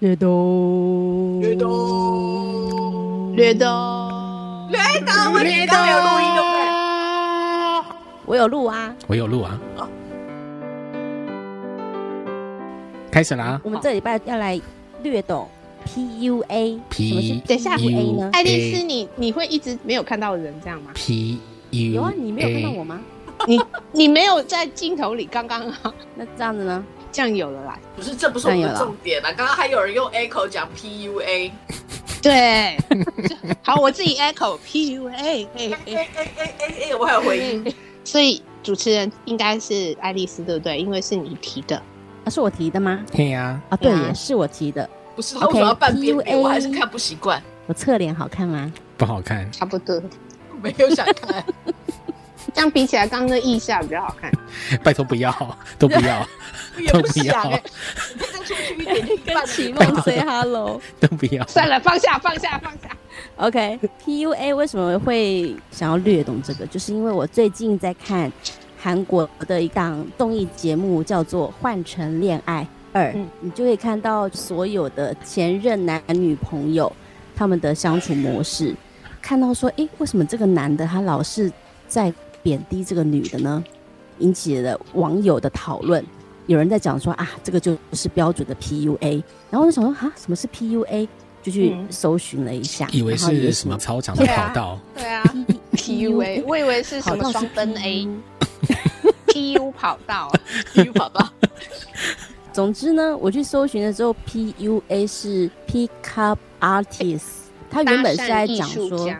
略懂，略懂，略懂，略懂，略懂，有录音对不对？我有录啊，我有录啊。开始啦！我们这礼拜要来略懂 PUA。P 等一下 PUA 呢？爱丽丝，你你会一直没有看到人这样吗？P U 有啊，你没有看到我吗？你你没有在镜头里，刚刚好，那这样子呢？这样有了啦。不是，这不是我们的重点啦！刚刚还有人用 echo 讲 PUA，对，好，我自己 echo PUA，哎哎哎哎哎哎，我还有回应。所以主持人应该是爱丽丝，对不对？因为是你提的。啊，是我提的吗？对呀。啊，对，也是我提的。不是，他为什么要半边边？我还是看不习惯。我侧脸好看吗？不好看，差不多。没有想看。这样比起来，刚刚那腋下比较好看。拜托不要，都不要，都不要。再出去一点跟启梦 say hello，都不要。算了，放下，放下，放下。OK，PUA 为什么会想要略懂这个？就是因为我最近在看韩国的一档综艺节目，叫做《换成恋爱二》，嗯，你就可以看到所有的前任男女朋友他们的相处模式，看到说，哎，为什么这个男的他老是在贬低这个女的呢？引起了网友的讨论。有人在讲说啊，这个就是标准的 PUA，然后我就想说啊，什么是 PUA？就去搜寻了一下，以为是什么操场的跑道。对啊，PUA，我以为是什么双分 A，PU 跑道，PU 跑道。总之呢，我去搜寻的时候，PUA 是 Pick Up Artist，他原本是在讲说，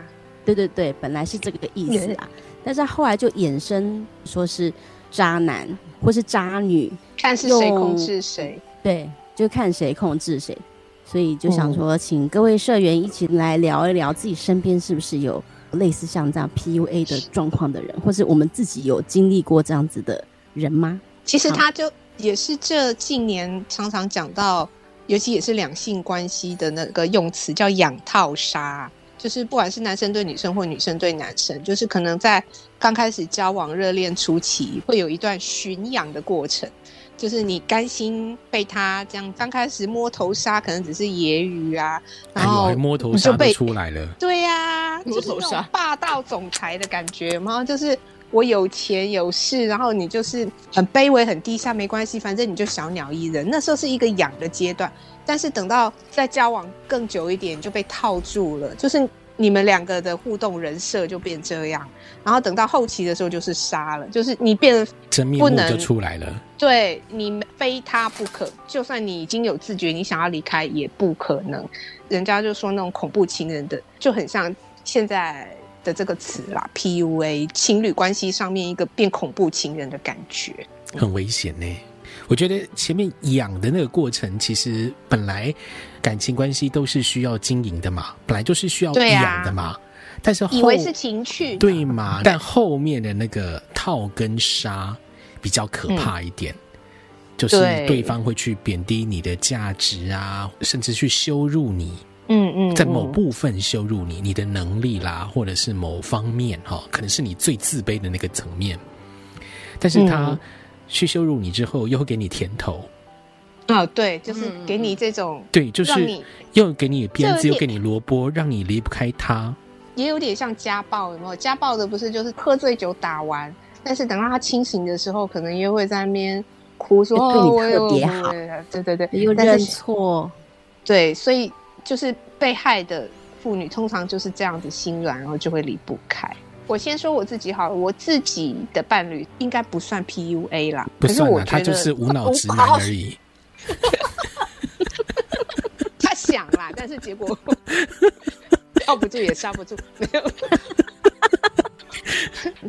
对对对，本来是这个意思啊，但是后来就衍生说是渣男或是渣女，看是谁控制谁，对，就看谁控制谁。所以就想说，请各位社员一起来聊一聊，自己身边是不是有类似像这样 PUA 的状况的人，或是我们自己有经历过这样子的人吗？其实他就也是这近年常常讲到，尤其也是两性关系的那个用词叫“养套杀”，就是不管是男生对女生或女生对男生，就是可能在刚开始交往热恋初期，会有一段驯养的过程。就是你甘心被他这样刚开始摸头杀，可能只是揶揄啊，然后摸头杀就出来了。对呀、啊，摸头杀，霸道总裁的感觉，然后就是我有钱有势，然后你就是很卑微很低下，没关系，反正你就小鸟依人。那时候是一个养的阶段，但是等到再交往更久一点，就被套住了，就是你们两个的互动人设就变这样。然后等到后期的时候，就是杀了，就是你变得真面目就出来了。对你非他不可，就算你已经有自觉，你想要离开也不可能。人家就说那种恐怖情人的，就很像现在的这个词啦，PUA，情侣关系上面一个变恐怖情人的感觉，很危险呢。我觉得前面养的那个过程，其实本来感情关系都是需要经营的嘛，本来就是需要养的嘛。但是以为是情趣，对嘛？但后面的那个套跟杀比较可怕一点，嗯、就是对方会去贬低你的价值啊，甚至去羞辱你。嗯嗯，在某部分羞辱你，你的能力啦，或者是某方面哈，可能是你最自卑的那个层面。但是他去羞辱你之后，又会给你甜头。哦，对，就是给你这种，对，就是又给你鞭子，又给你萝卜，让你离不开他。也有点像家暴，有没有？家暴的不是就是喝醉酒打完，但是等到他清醒的时候，可能又会在那边哭说：“对你特别好。”对对对，又认错。对，所以就是被害的妇女通常就是这样子心软，然后就会离不开。我先说我自己好了，我自己的伴侣应该不算 PUA 啦，不算啊，他就是无脑直男而已。他想啦，但是结果。抱不住也刹不住，没有。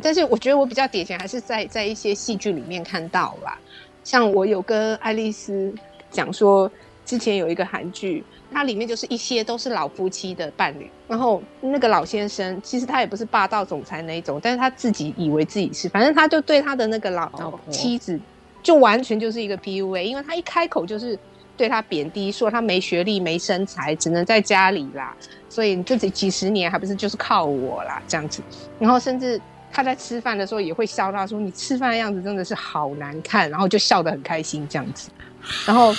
但是我觉得我比较典型，还是在在一些戏剧里面看到啦。像我有跟爱丽丝讲说，之前有一个韩剧，它里面就是一些都是老夫妻的伴侣，然后那个老先生其实他也不是霸道总裁那一种，但是他自己以为自己是，反正他就对他的那个老妻子就完全就是一个 PUA，因为他一开口就是对他贬低，说他没学历、没身材，只能在家里啦。所以你这几几十年还不是就是靠我啦，这样子，然后甚至他在吃饭的时候也会笑他说：“你吃饭的样子真的是好难看。”然后就笑得很开心这样子。然后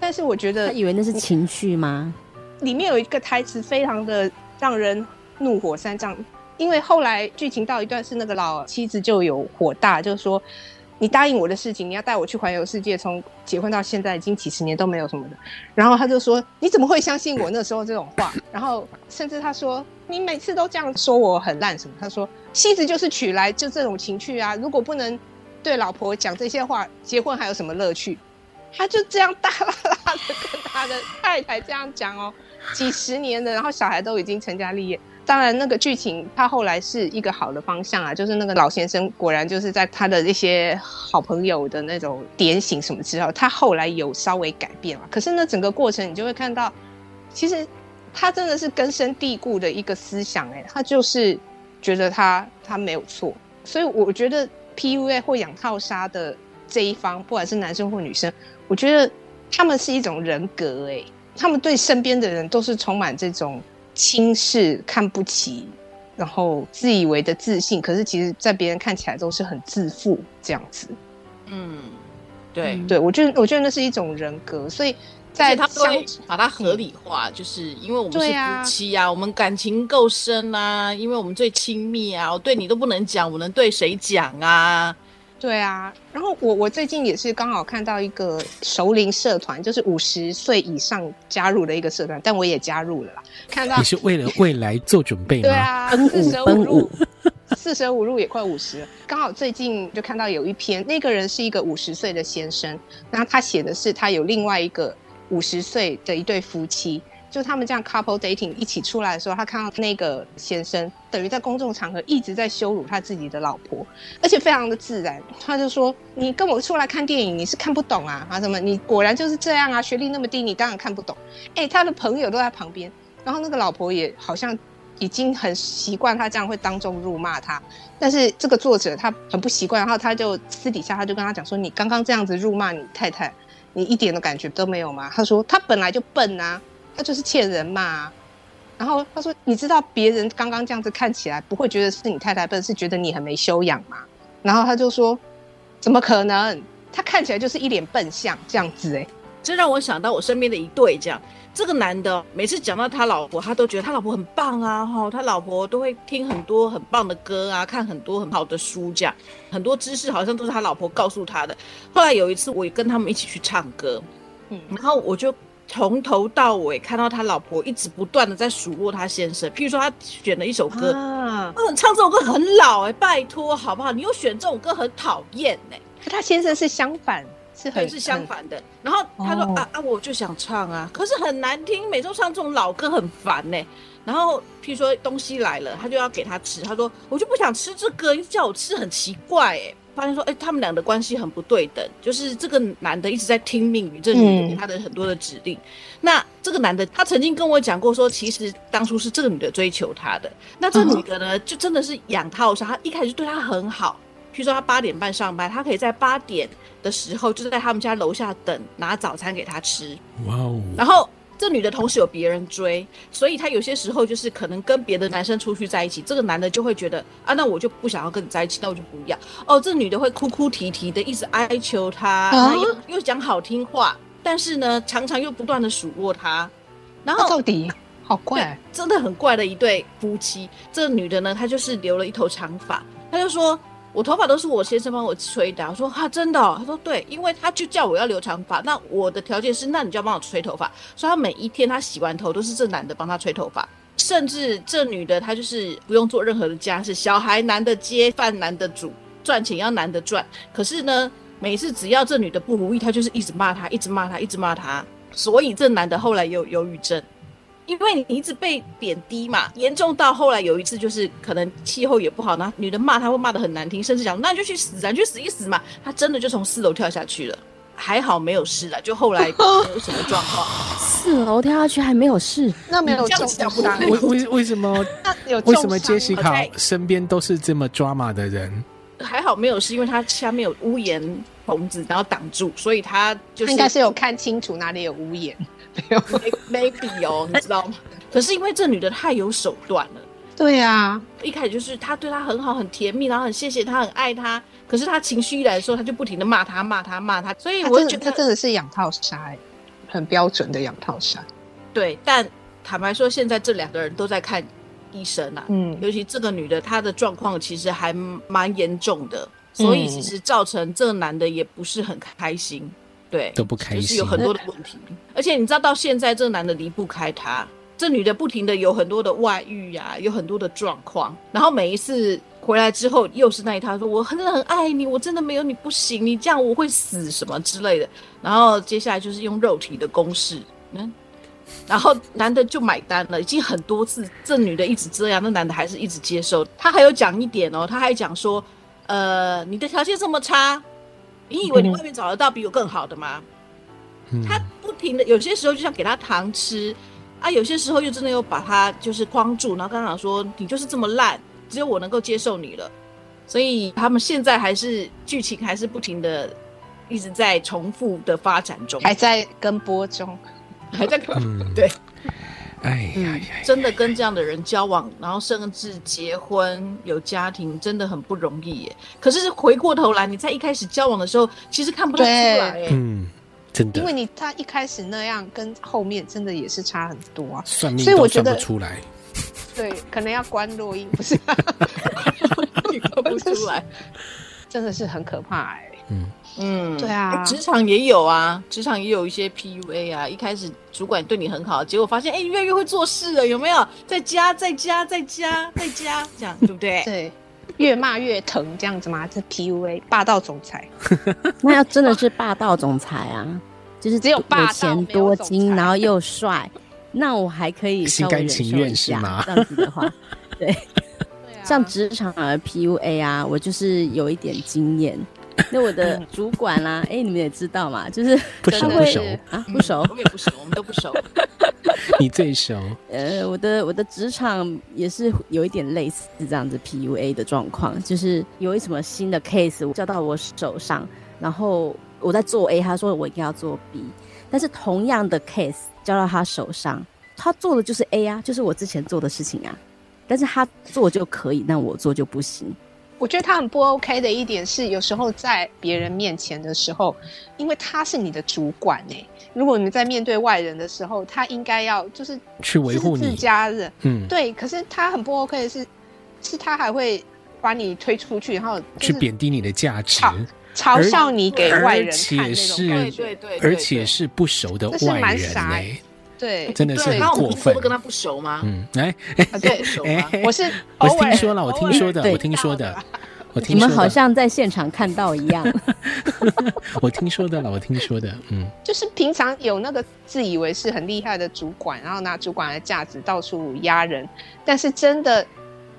但是我觉得他以为那是情绪吗？里面有一个台词非常的让人怒火三丈，因为后来剧情到一段是那个老妻子就有火大，就是说你答应我的事情，你要带我去环游世界，从结婚到现在已经几十年都没有什么的。然后他就说你怎么会相信我那时候这种话？然后甚至他说你每次都这样说我很烂什么？他说妻子就是娶来就这种情趣啊，如果不能对老婆讲这些话，结婚还有什么乐趣？他就这样大啦啦的跟他的太太这样讲哦。几十年的，然后小孩都已经成家立业。当然，那个剧情他后来是一个好的方向啊，就是那个老先生果然就是在他的一些好朋友的那种点醒什么之后，他后来有稍微改变了。可是那整个过程，你就会看到，其实他真的是根深蒂固的一个思想，哎，他就是觉得他他没有错。所以我觉得 PUA 或养套杀的这一方，不管是男生或女生，我觉得他们是一种人格，哎。他们对身边的人都是充满这种轻视、看不起，然后自以为的自信，可是其实，在别人看起来都是很自负这样子。嗯，对，对我觉得，我觉得那是一种人格，所以在他会把它合理化，就是因为我们是夫妻啊，我们感情够深啊，因为我们最亲密啊，我对你都不能讲，我能对谁讲啊？对啊，然后我我最近也是刚好看到一个熟龄社团，就是五十岁以上加入的一个社团，但我也加入了啦。看到你是为了未来做准备吗？对啊，四舍五入，四舍五入也快五十。刚好最近就看到有一篇，那个人是一个五十岁的先生，然后他写的是他有另外一个五十岁的一对夫妻。就他们这样 couple dating 一起出来的时候，他看到那个先生等于在公众场合一直在羞辱他自己的老婆，而且非常的自然。他就说：“你跟我出来看电影，你是看不懂啊？啊什么？你果然就是这样啊？学历那么低，你当然看不懂。”哎，他的朋友都在旁边，然后那个老婆也好像已经很习惯他这样会当众辱骂他，但是这个作者他很不习惯，然后他就私底下他就跟他讲说：“你刚刚这样子辱骂你太太，你一点的感觉都没有吗？”他说：“他本来就笨啊。”他就是欠人嘛，然后他说：“你知道别人刚刚这样子看起来不会觉得是你太太笨，是觉得你很没修养嘛？”然后他就说：“怎么可能？他看起来就是一脸笨相这样子。”哎，这让我想到我身边的一对，这样这个男的每次讲到他老婆，他都觉得他老婆很棒啊，哈，他老婆都会听很多很棒的歌啊，看很多很好的书，这样很多知识好像都是他老婆告诉他的。后来有一次，我也跟他们一起去唱歌，嗯，然后我就。从头到尾看到他老婆一直不断的在数落他先生，譬如说他选了一首歌，嗯，唱这首歌很老哎，拜托好不好？你又选这种歌很讨厌哎。他先生是相反，是很是相反的。然后他说啊啊，我就想唱啊，可是很难听，每周唱这种老歌很烦呢。然后譬如说东西来了，他就要给他吃，他说我就不想吃这个，一直叫我吃很奇怪哎。发现说，哎，他们俩的关系很不对等，就是这个男的一直在听命于这女的给他的很多的指令。那这个男的，他曾经跟我讲过，说其实当初是这个女的追求他的。那这女的呢，就真的是养套杀，他一开始对他很好。譬如说，他八点半上班，他可以在八点的时候就在他们家楼下等，拿早餐给他吃。哇哦，然后。这女的同时有别人追，所以她有些时候就是可能跟别的男生出去在一起，这个男的就会觉得啊，那我就不想要跟你在一起，那我就不要。哦，这女的会哭哭啼啼的，一直哀求他，又又讲好听话，但是呢，常常又不断的数落他。然后到底好怪，真的很怪的一对夫妻。这个女的呢，她就是留了一头长发，她就说。我头发都是我先生帮我吹的。我说哈，真的？他说对，因为他就叫我要留长发。那我的条件是，那你就要帮我吹头发。所以他每一天他洗完头都是这男的帮他吹头发，甚至这女的她就是不用做任何的家事，小孩男的接，饭男的煮，赚钱要男的赚。可是呢，每次只要这女的不如意，他就是一直骂他，一直骂他，一直骂他。所以这男的后来也有忧郁症。因为你一直被贬低嘛，严重到后来有一次就是可能气候也不好，那女的骂他会骂的很难听，甚至讲那你就去死啊，你去死一死嘛。他真的就从四楼跳下去了，还好没有事了，就后来没有什么状况。四楼跳下去还没有事，那没有这样讲不大。为为为什么？为什么杰西卡身边都是这么抓马的人？还好没有事，因为他下面有屋檐棚子，然后挡住，所以他就是应该是有看清楚哪里有屋檐。没有，maybe 哦，你知道吗？可是因为这女的太有手段了。对呀，一开始就是他对她很好，很甜蜜，然后很谢谢她，很爱她。可是他情绪一来的时候，他就不停的骂他，骂他，骂他。所以我觉得他真的是养套杀。很标准的养套杀。对，但坦白说，现在这两个人都在看医生啊，嗯，尤其这个女的，她的状况其实还蛮严重的，所以其实造成这个男的也不是很开心，对，都不开心，就是有很多的问题。而且你知道，到现在这个男的离不开她，这女的不停的有很多的外遇呀，有很多的状况，然后每一次回来之后又是那一套，说我真的很爱你，我真的没有你不行，你这样我会死什么之类的。然后接下来就是用肉体的攻势，嗯。然后男的就买单了，已经很多次，这女的一直这样，那男的还是一直接受。他还有讲一点哦，他还讲说，呃，你的条件这么差，你以为你外面找得到比我更好的吗？他不停的，有些时候就像给他糖吃啊，有些时候又真的又把他就是框住，然后刚刚说你就是这么烂，只有我能够接受你了。所以他们现在还是剧情还是不停的一直在重复的发展中，还在跟播中。还在看，对，哎呀，真的跟这样的人交往，然后甚至结婚有家庭，真的很不容易耶。可是回过头来，你在一开始交往的时候，其实看不出来，嗯，真的，因为你他一开始那样，跟后面真的也是差很多啊。算命都算不出来，对，可能要关录音，不是，看不出来，真的是很可怕哎。嗯嗯，对啊，职场也有啊，职场也有一些 PUA 啊。一开始主管对你很好，结果发现哎，越来越会做事了，有没有？在家，在家，在家，在家，这样对不对？对，越骂越疼，这样子吗？这 PUA 霸道总裁，那要真的是霸道总裁啊，就是只有有钱多金，然后又帅，那我还可以心甘情愿是吗？这样子的话，对，像职场的 PUA 啊，我就是有一点经验。那我的主管啦，哎，你们也知道嘛，就是不熟不熟啊，不熟，我们也不熟，我们都不熟。你最熟。呃，我的我的职场也是有一点类似这样子 PUA 的状况，就是有一什么新的 case 交到我手上，然后我在做 A，他说我应该要做 B，但是同样的 case 交到他手上，他做的就是 A 啊，就是我之前做的事情啊，但是他做就可以，那我做就不行。我觉得他很不 OK 的一点是，有时候在别人面前的时候，因为他是你的主管哎，如果你在面对外人的时候，他应该要就是去维护你自家人，嗯，对。可是他很不 OK 的是，是他还会把你推出去，然后去贬低你的价值，嘲笑你给外人看那种对对对，而且是不熟的外人哎。对，真的是很过分。不跟他不熟吗？嗯，哎，对，熟吗？我是我听说了，我听说的，我听说的，我听说的。你们好像在现场看到一样。我听说的了，我听说的，嗯，就是平常有那个自以为是很厉害的主管，然后拿主管的架子到处压人，但是真的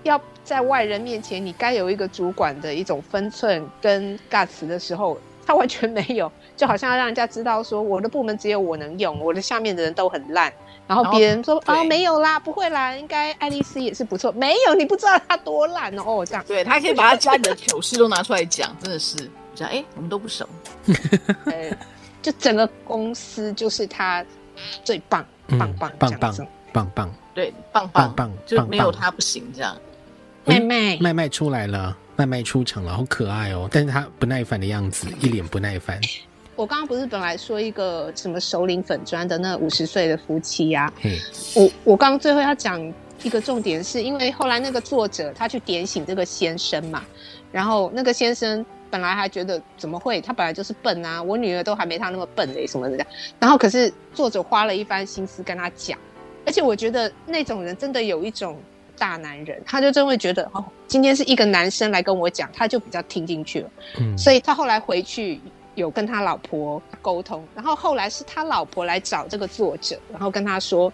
要在外人面前，你该有一个主管的一种分寸跟尬词的时候。他完全没有，就好像要让人家知道说我的部门只有我能用，我的下面的人都很烂。然后别人说哦没有啦，不会啦，应该爱丽丝也是不错。没有，你不知道他多烂哦。这样，对他可以 把他家里的糗事都拿出来讲，真的是讲哎，我们都不熟。就整个公司就是他最棒，棒棒棒棒棒棒，对，棒棒棒，就没有他不行这样。麦麦麦麦出来了。麦麦出场了，好可爱哦！但是他不耐烦的样子，一脸不耐烦。我刚刚不是本来说一个什么首领粉砖的那五十岁的夫妻呀？嗯我我刚刚最后要讲一个重点，是因为后来那个作者他去点醒这个先生嘛，然后那个先生本来还觉得怎么会，他本来就是笨啊，我女儿都还没他那么笨嘞，什么的。然后可是作者花了一番心思跟他讲，而且我觉得那种人真的有一种。大男人，他就真会觉得哦，今天是一个男生来跟我讲，他就比较听进去了。嗯，所以他后来回去有跟他老婆沟通，然后后来是他老婆来找这个作者，然后跟他说：“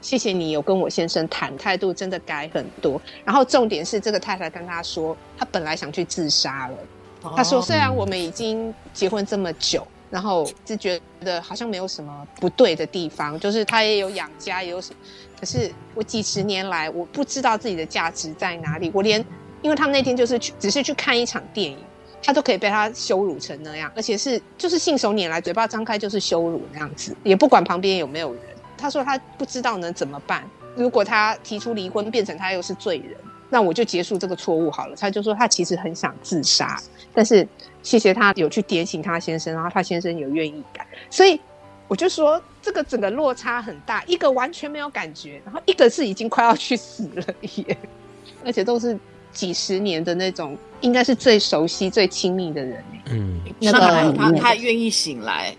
谢谢你有跟我先生谈，态度真的改很多。”然后重点是这个太太跟他说，他本来想去自杀了。他说：“虽然我们已经结婚这么久。”然后就觉得好像没有什么不对的地方，就是他也有养家，也有什么，可是我几十年来我不知道自己的价值在哪里。我连，因为他们那天就是去，只是去看一场电影，他都可以被他羞辱成那样，而且是就是信手拈来，嘴巴张开就是羞辱那样子，也不管旁边有没有人。他说他不知道能怎么办，如果他提出离婚，变成他又是罪人。那我就结束这个错误好了。他就说他其实很想自杀，但是谢谢他有去点醒他先生，然后他先生有愿意改。所以我就说这个整个落差很大，一个完全没有感觉，然后一个是已经快要去死了耶，而且都是几十年的那种，应该是最熟悉、最亲密的人。嗯，那个他他愿意醒来，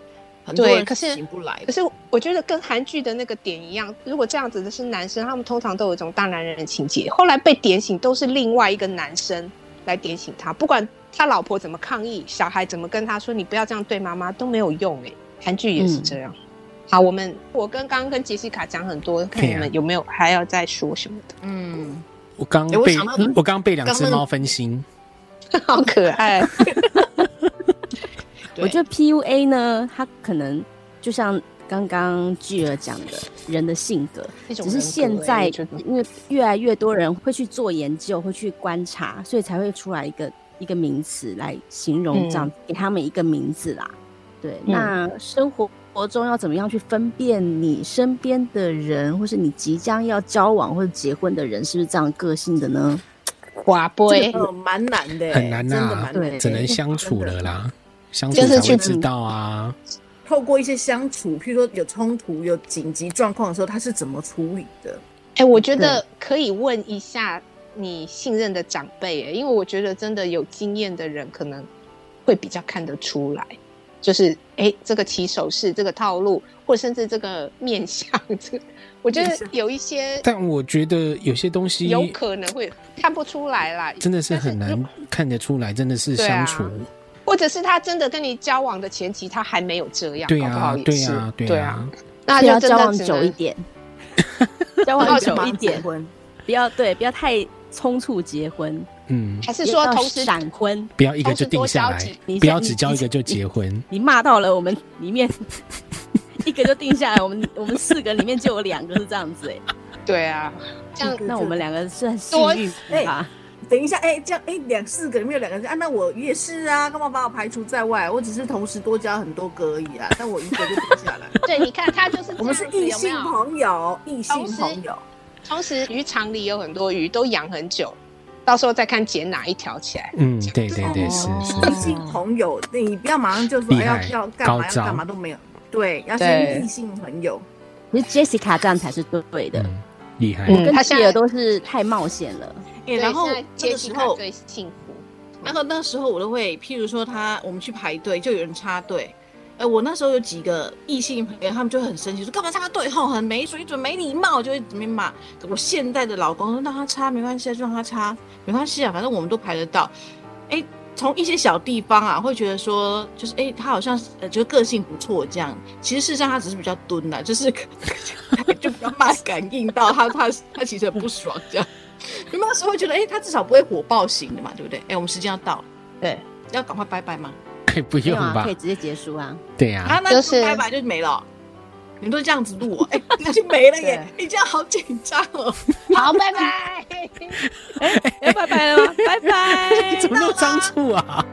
很多人可是醒不来。可。是我觉得跟韩剧的那个点一样，如果这样子的是男生，他们通常都有一种大男人的情节，后来被点醒都是另外一个男生来点醒他，不管他老婆怎么抗议，小孩怎么跟他说你不要这样对妈妈都没有用哎、韩剧也是这样。好，我们我跟刚刚跟杰西卡讲很多，看你们有没有还要再说什么的，嗯，我刚被诶我刚被两只猫分心，好可爱。我觉得 PUA 呢，它可能就像刚刚巨儿讲的，人的性格，只是现在因为越来越多人会去做研究，会去观察，所以才会出来一个一个名词来形容这样，嗯给他们一个名字啦。对，嗯。那生活活中要怎么样去分辨你身边的人，或是你即将要交往或者结婚的人是不是这样个性的呢？寡这杯，个蛮难的，很难真的呐蛮难。只能相处了啦，相处就是去才会知道啊。透过一些相处，譬如说有冲突、有紧急状况的时候，他是怎么处理的？哎、我觉得可以问一下你信任的长辈、哎，因为我觉得真的有经验的人可能会比较看得出来，就是哎、这个起手式、这个套路，或甚至这个面相，这个我觉得有一些但我觉得有些东西有可能会看不出来啦，真的是很但难看得出来，真的是相处。或者是他真的跟你交往的前期他还没有这样，对啊，对啊，对对啊，那就真交往久一点，交往久一点，不要对，不要太匆促结婚，嗯，还是说同时闪婚。不要一个就定下来你不要只交一个就结婚。你骂到了我们里面一个就定下来，我们我们四个里面就有两个是这样子哎、对啊，这样那我们两个是很幸多运哎吧？等一下，哎、这样，哎、两四个里面有两个人啊，那我也是啊，干嘛把我排除在外？我只是同时多交很多个而已啊，但我一个就定下来。对，你看他就是我们是异性朋友，异性朋友。同时，渔场里有很多鱼，都养很久，到时候再看剪哪一条起来。嗯，对对对，是是异性。朋友，你不要马上就说要要干嘛要干嘛都没有，对，要对先异性朋友。可是 Jessica 这样才是对的，嗯，厉害。嗯跟他现在都是太冒险了。哎、然后这个时候，最幸福。然后那时候我都会，譬如说他我们去排队，就有人插队。呃，我那时候有几个异性朋友，他们就很生气，说干嘛插队？吼，很没水准、没礼貌，就会怎么骂。我现在的老公说让他插没关系啊，就让他插，没关系啊，反正我们都排得到。哎，从一些小地方啊，会觉得说，就是哎，他好像呃，就是个性不错这样。其实事实上他只是比较蹲啦，就是 就比较慢感应到他，他他其实很不爽这样。你们那时候会觉得，哎，他至少不会火爆型的嘛，对不对？哎，我们时间要到了，对，要赶快拜拜不用吧可以？直接结束啊。对呀，啊，那就就是拜拜就没了。你们都这样子录我，哎、那就没了耶！你这样好紧张哦。好，拜拜。要拜拜了吗？拜拜。怎么那么仓促啊？